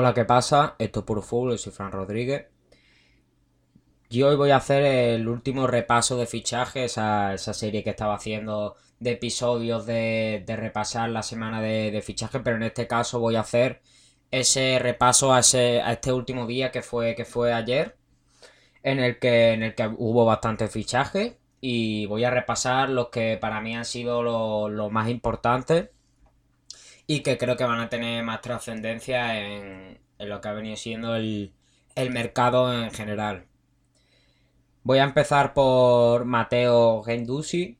Hola, ¿qué pasa? Esto es Puro Fútbol, soy Fran Rodríguez. Y hoy voy a hacer el último repaso de fichajes, esa, esa serie que estaba haciendo de episodios de, repasar la semana de, de fichajes, pero en este caso voy a hacer ese repaso a, ese, este último día que fue, que fue ayer, en el que, en el que hubo bastantes fichajes y voy a repasar los que para mí han sido los más importantes y que creo que van a tener más trascendencia en, lo que ha venido siendo el, mercado en general. Voy a empezar por Mateo Gendusi,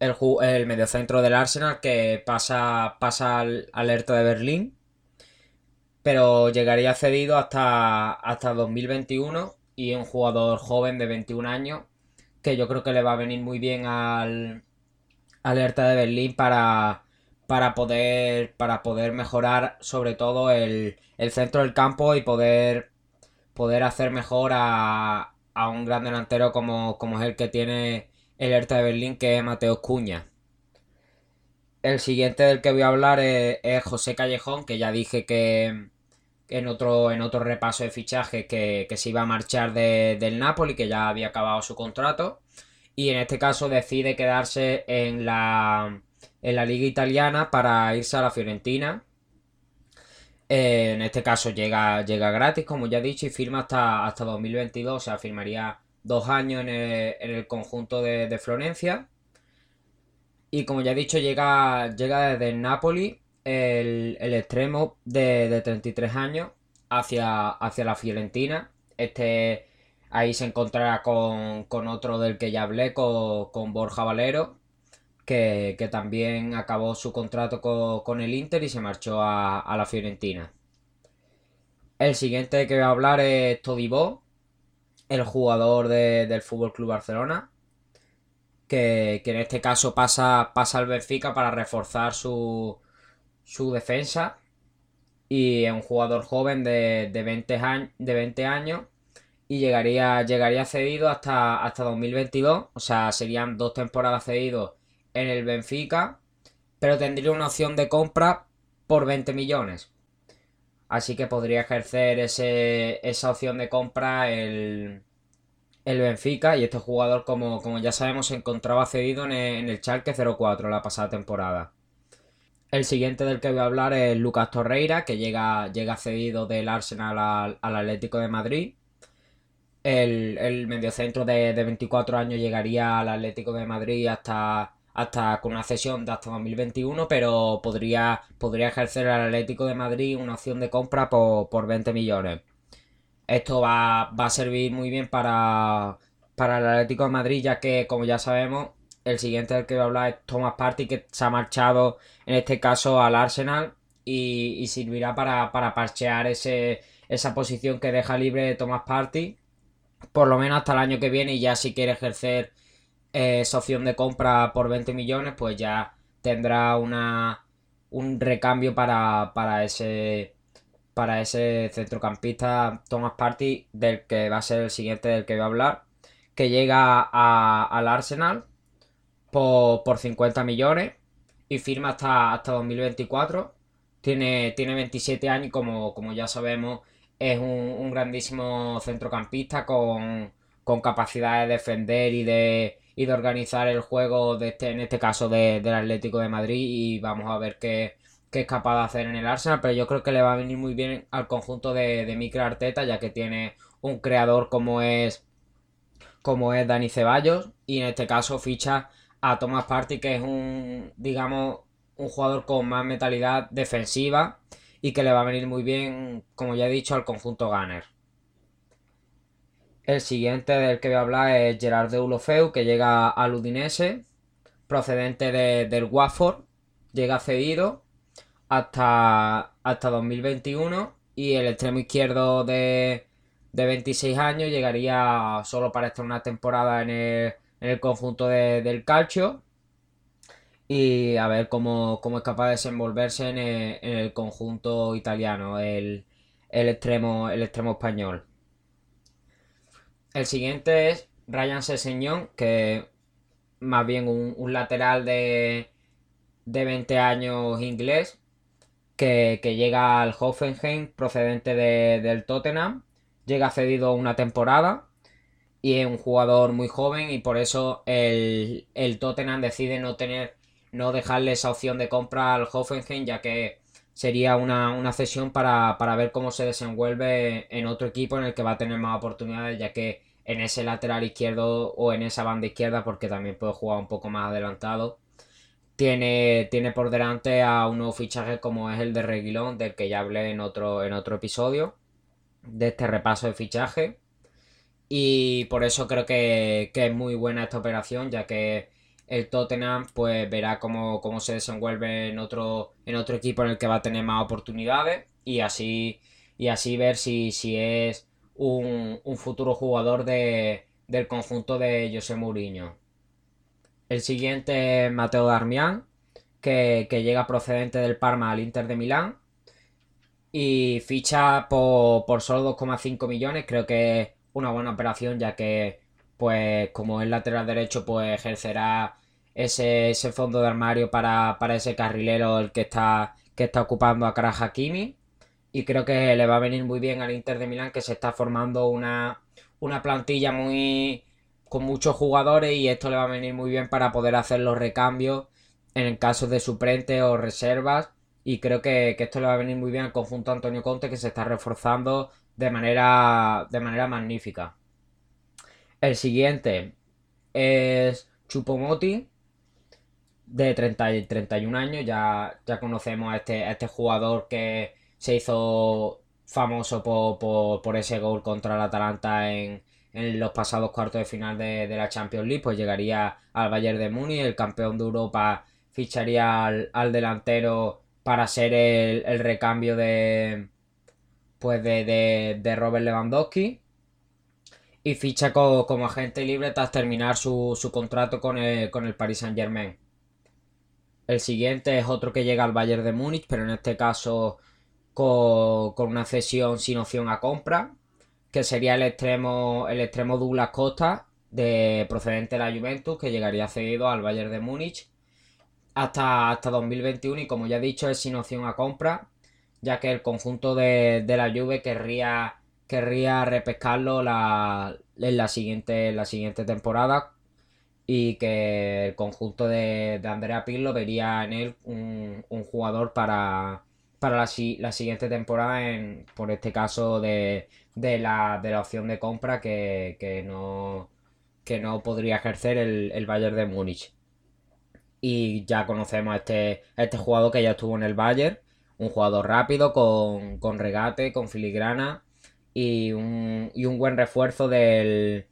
el, el mediocentro del Arsenal que pasa, pasa al alerta de Berlín, pero llegaría cedido hasta, hasta 2021 y un jugador joven de 21 años que yo creo que le va a venir muy bien al alerta de Berlín para para poder, para poder mejorar sobre todo el, centro del campo y poder, poder hacer mejor a, a un gran delantero como, como es el que tiene el Hertha de Berlín, que es Mateo Cuña. El siguiente del que voy a hablar es, José Callejón, que ya dije que en otro, en otro repaso de fichaje que, que se iba a marchar del Napoli, que ya había acabado su contrato. Y en este caso decide quedarse en la, en la liga italiana para irse a la Fiorentina. Eh, en este caso llega, llega gratis, como ya he dicho, y firma hasta, hasta 2022, o sea, firmaría dos años en el, conjunto de, Florencia. Y como ya he dicho, llega, llega desde el Napoli, el, extremo de, 33 años, hacia, hacia la Fiorentina. Este ahí se encontrará con, otro del que ya hablé, con, con Borja Valero, que, también acabó su contrato con, el Inter y se marchó a, la Fiorentina. El siguiente que voy a hablar es Todibó, el jugador del Fútbol Club Barcelona, que, en este caso pasa, pasa al Benfica para reforzar su, su defensa. Y es un jugador joven de, 20, de 20 años y llegaría, llegaría cedido hasta, hasta 2022. O sea, serían dos temporadas cedidos en el Benfica, pero tendría una opción de compra por 20 millones. Así que podría ejercer ese, esa opción de compra el, el Benfica y este jugador, como, como, ya sabemos, se encontraba cedido en el, Schalke 04 la pasada temporada. El siguiente del que voy a hablar es Lucas Torreira, que llega, llega cedido del Arsenal al, Atlético de Madrid. El, el mediocentro de, de 24 años llegaría al Atlético de Madrid hasta hasta con una cesión de hasta 2021, pero podría, podría ejercer el Atlético de Madrid una opción de compra por, 20 millones. Esto va, a servir muy bien para, para el Atlético de Madrid, ya que, como ya sabemos, el siguiente del que voy a hablar es Thomas Party, que se ha marchado en este caso al Arsenal y, servirá para, para parchear ese, esa posición que deja libre Thomas Party, por lo menos hasta el año que viene, y ya si quiere ejercer esa opción de compra por 20 millones, pues ya tendrá una, un recambio para, para ese para ese centrocampista Thomas Party del que va a ser el siguiente del que voy a hablar que llega al Arsenal por, por, 50 millones y firma hasta, hasta 2024 tiene, tiene 27 años y como, como ya sabemos es un, un grandísimo centrocampista con, con capacidad de defender y de, y de organizar el juego de este, en este caso del Atlético de Madrid y vamos a ver qué, es capaz de hacer en el Arsenal, pero yo creo que le va a venir muy bien al conjunto de, de Arteta, ya que tiene un creador como es como es Dani Ceballos y en este caso ficha a Thomas Party que es un digamos un jugador con más mentalidad defensiva y que le va a venir muy bien como ya he dicho al conjunto Gunner. El siguiente del que voy a hablar es Gerard de Ulofeu, que llega al Udinese, procedente del Watford, llega cedido hasta, hasta 2021 y el extremo izquierdo de, 26 años llegaría solo para estar una temporada en el, conjunto del calcio y a ver cómo, es capaz de desenvolverse en el, conjunto italiano, el, extremo, el extremo español. El siguiente es Ryan Sesseñón, que más bien un, lateral de, de 20 años inglés, que, llega al Hoffenheim procedente del Tottenham, llega cedido una temporada y es un jugador muy joven y por eso el, el Tottenham decide no tener no dejarle esa opción de compra al Hoffenheim ya que sería una, cesión para, ver cómo se desenvuelve en otro equipo en el que va a tener más oportunidades ya que en ese lateral izquierdo o en esa banda izquierda porque también puede jugar un poco más adelantado tiene, tiene por delante a un nuevo fichaje como es el de Reguilón del que ya hablé en otro, en otro episodio de este repaso de fichaje. Y por eso creo que, es muy buena esta operación, ya que el Tottenham pues verá cómo, se desenvuelve en otro, en otro equipo en el que va a tener más oportunidades y así, y así ver si, si es un, futuro jugador de, del conjunto de José Mourinho. El siguiente es Mateo Darmian, que, que llega procedente del Parma al Inter de Milán y ficha por, por solo 2,5 millones, creo que una buena operación ya que pues como es lateral derecho pues ejercerá ese, fondo de armario para, ese carrilero el que está, que está ocupando a Kara Hakimi y creo que le va a venir muy bien al Inter de Milán que se está formando una, una plantilla muy con muchos jugadores y esto le va a venir muy bien para poder hacer los recambios en el caso de suplente o reservas y creo que, que, esto le va a venir muy bien al conjunto Antonio Conte que se está reforzando de manera, de manera magnífica. El siguiente es Chupomoti, de 30 y 31 años. Ya, ya conocemos a este, este jugador que se hizo famoso por, ese gol contra el Atalanta en, los pasados cuartos de final de, la Champions League. Pues llegaría al Bayern de Múnich, el campeón de Europa ficharía al, delantero para ser el recambio de, pues de, de, Robert Lewandowski y ficha como agente libre tras terminar su, contrato con el, con el Paris Saint Germain. El siguiente es otro que llega al Bayern de Múnich, pero en este caso con, una cesión sin opción a compra, que sería el extremo, el extremo Douglas Costa, de, procedente de la Juventus, que llegaría cedido al Bayern de Múnich hasta, hasta 2021 y como ya he dicho es sin opción a compra ya que el conjunto de, la Juve querría, querría repescarlo la, en la siguiente, la siguiente temporada y que el conjunto de, Andrea Pirlo vería en él un, jugador para, para la, siguiente temporada, en, por este caso de, la, opción de compra que, no, que no podría ejercer el, el Bayern de Múnich. Y ya conocemos a este, este jugador que ya estuvo en el Bayern un jugador rápido, con, regate, con filigrana y un, y un buen refuerzo del,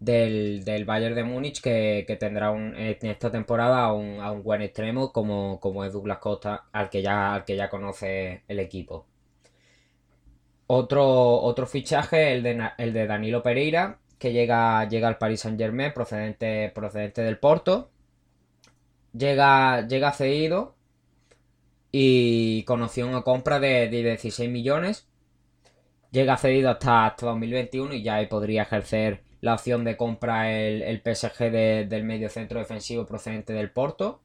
del, Bayern de Múnich que, tendrá un, en esta temporada a un, a un, buen extremo como, como es Douglas Costa, al que ya, al que ya conoce el equipo. Otro, otro fichaje, el de, el de Danilo Pereira, que llega, llega al Paris Saint Germain procedente, procedente del Porto. Llega, llega cedido y con opción a compra de, 16 millones. Llega cedido hasta, hasta 2021 y ya ahí podría ejercer la opción de compra el, el PSG del medio centro defensivo procedente del Porto.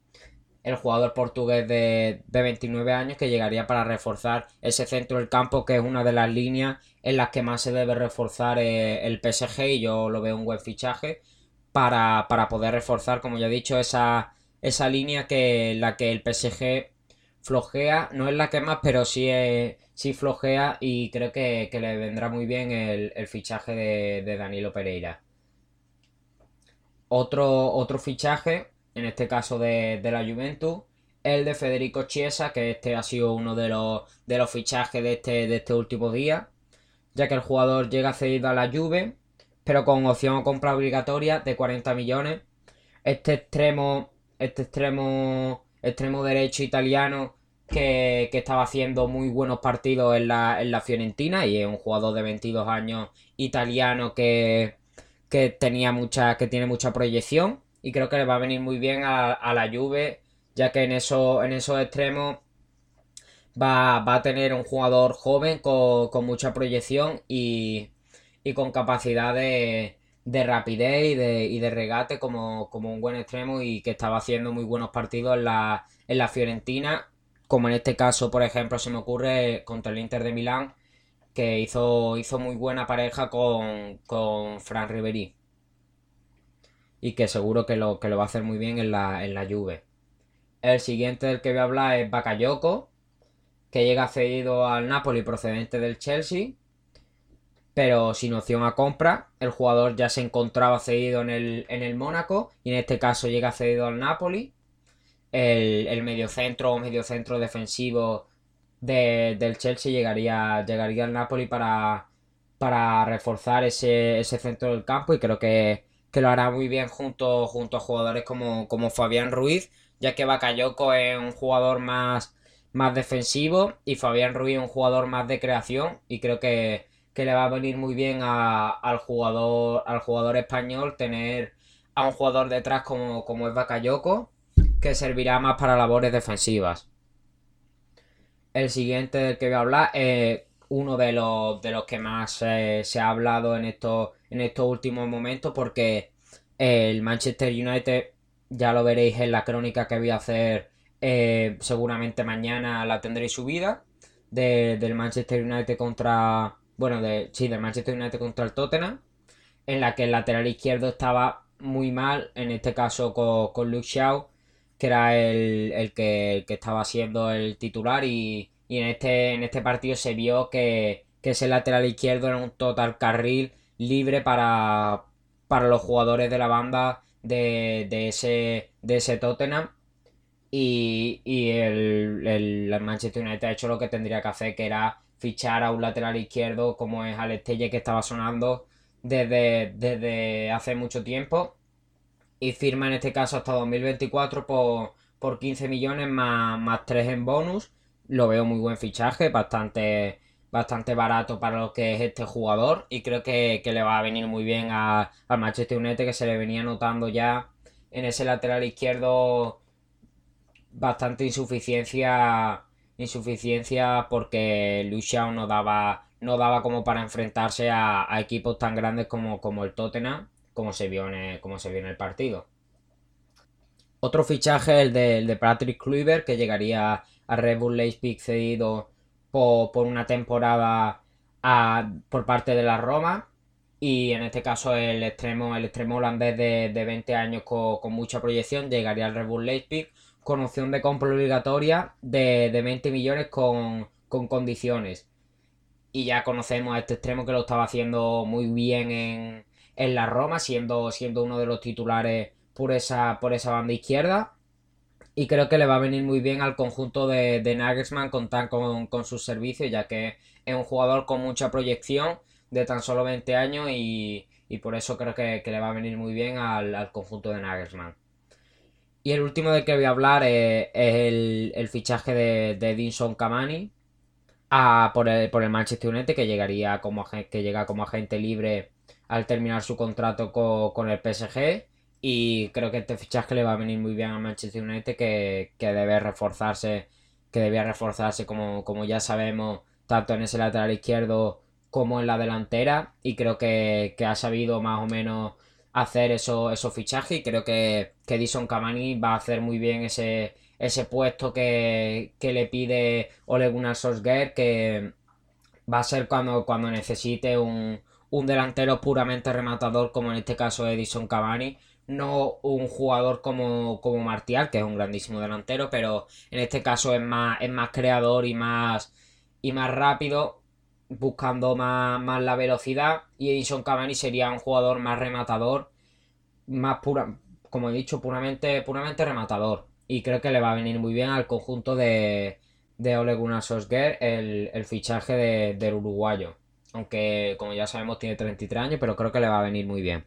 El jugador portugués de, 29 años que llegaría para reforzar ese centro del campo que es una de las líneas en las que más se debe reforzar eh, el PSG y yo lo veo un buen fichaje para, poder reforzar, como ya he dicho, esa, esa línea que la que el PSG flojea, no es la que más, pero sí, sí flojea y creo que, le vendrá muy bien el, fichaje de, Danilo Pereira. Otro, otro fichaje, en este caso de, la Juventus, el de Federico Chiesa, que este ha sido uno de los, de los fichajes de este, de este último día, ya que el jugador llega cedido a la Juve, pero con opción a compra obligatoria de 40 millones. Este extremo, este extremo extremo derecho italiano que, estaba haciendo muy buenos partidos en la, en la, Fiorentina y es un jugador de 22 años italiano que, tenía mucha, que tiene mucha proyección y creo que le va a venir muy bien a, la Juve ya que en, eso, en esos extremos va, a tener un jugador joven con, mucha proyección y, y con capacidad de, de rapidez y de, y de regate como, un buen extremo y que estaba haciendo muy buenos partidos en la, en la Fiorentina como en este caso, por ejemplo, se me ocurre contra el Inter de Milán, que hizo, hizo muy buena pareja con, con Fran Riveri. Y que seguro que lo, que lo va a hacer muy bien en la, en la Juve. El siguiente del que voy a hablar es Bakayoko, que llega cedido al Napoli procedente del Chelsea, pero sin opción a compra. El jugador ya se encontraba cedido en el, en el Mónaco y en este caso llega cedido al Napoli el, el mediocentro o mediocentro defensivo del Chelsea llegaría, llegaría al Napoli para, para reforzar ese, centro del campo y creo que, lo hará muy bien junto, junto a jugadores como, como Fabián Ruiz, ya que Bakayoko es un jugador más, más defensivo y Fabián Ruiz es un jugador más de creación y creo que, le va a venir muy bien al, jugador, al jugador español tener a un jugador detrás como, como es Bakayoko que servirá más para labores defensivas. El siguiente del que voy a hablar es uno de los, de los que más se ha hablado en estos, en estos últimos momentos porque el Manchester United, ya lo veréis en la crónica que voy a hacer eh, seguramente mañana la tendréis subida del Manchester United contra bueno de sí del Manchester United contra el Tottenham en la que el lateral izquierdo estaba muy mal en este caso con, con Luke Shaw que era el, que, estaba siendo el titular y, en, este, en este partido se vio que, ese lateral izquierdo era un total carril libre para, para los jugadores de la banda de, ese, de ese Tottenham. Y, el, el, Manchester United ha hecho lo que tendría que hacer que era fichar a un lateral izquierdo como es Alex que estaba sonando desde, desde hace mucho tiempo y firma en este caso hasta 2024 por, por 15 millones más, más 3 en bonus. Lo veo muy buen fichaje, bastante, bastante barato para lo que es este jugador y creo que, le va a venir muy bien al Manchester United que se le venía notando ya en ese lateral izquierdo bastante insuficiencia insuficiencia porque Luciano no daba no daba como para enfrentarse a, equipos tan grandes como, como el Tottenham como se vio en el, como se vio en el partido. Otro fichaje, el de, el de Patrick Kluivert, que llegaría a Red Bull Leipzig cedido por, una temporada por parte de la Roma. Y en este caso el extremo, el extremo holandés de, 20 años con, mucha proyección llegaría al Red Bull Leipzig con opción de compra obligatoria de, 20 millones con, con condiciones. Y ya conocemos a este extremo que lo estaba haciendo muy bien en, en la Roma, siendo, siendo uno de los titulares por esa, por esa banda izquierda. Y creo que le va a venir muy bien al conjunto de, de Nagelsmann contar con, con sus servicios, ya que es un jugador con mucha proyección de tan solo 20 años y, por eso creo que, le va a venir muy bien al, conjunto de Nagelsmann. Y el último del que voy a hablar es, el, fichaje de, de Edinson Cavani a, por, el, por el Manchester United, que llegaría como que llega como agente libre al terminar su contrato con, el PSG. Y creo que este fichaje le va a venir muy bien a Manchester United, que, debe reforzarse, que debía reforzarse como, como ya sabemos, tanto en ese lateral izquierdo como en la delantera. Y creo que, ha sabido más o menos hacer esos eso fichajes. Y creo que, que Edison Cavani va a hacer muy bien ese, ese puesto que, le pide Ole Gunnar Solskjaer, que va a ser cuando, cuando necesite un, un delantero puramente rematador como en este caso Edison Cavani, no un jugador como, como Martial, que es un grandísimo delantero, pero en este caso es más, es más creador y más, y más rápido, buscando más, más la velocidad, y Edison Cavani sería un jugador más rematador, más pura, como he dicho, puramente, puramente rematador. Y creo que le va a venir muy bien al conjunto de, de Ole Gunnar Solskjaer el, el fichaje del uruguayo aunque como ya sabemos tiene 33 años, pero creo que le va a venir muy bien.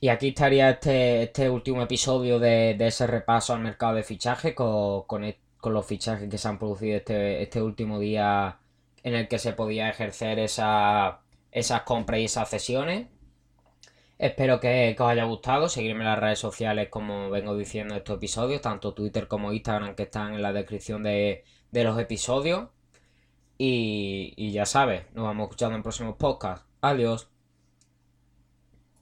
Y aquí estaría este, este último episodio de, ese repaso al mercado de fichajes con, con, los fichajes que se han producido este, este último día en el que se podía ejercer esa, esas compras y esas cesiones. Espero que, os haya gustado. Seguirme en las redes sociales como vengo diciendo en estos episodios, tanto Twitter como Instagram que están en la descripción de, de los episodios. Y, ya sabes, nos vamos escuchando en próximos podcasts. Adiós.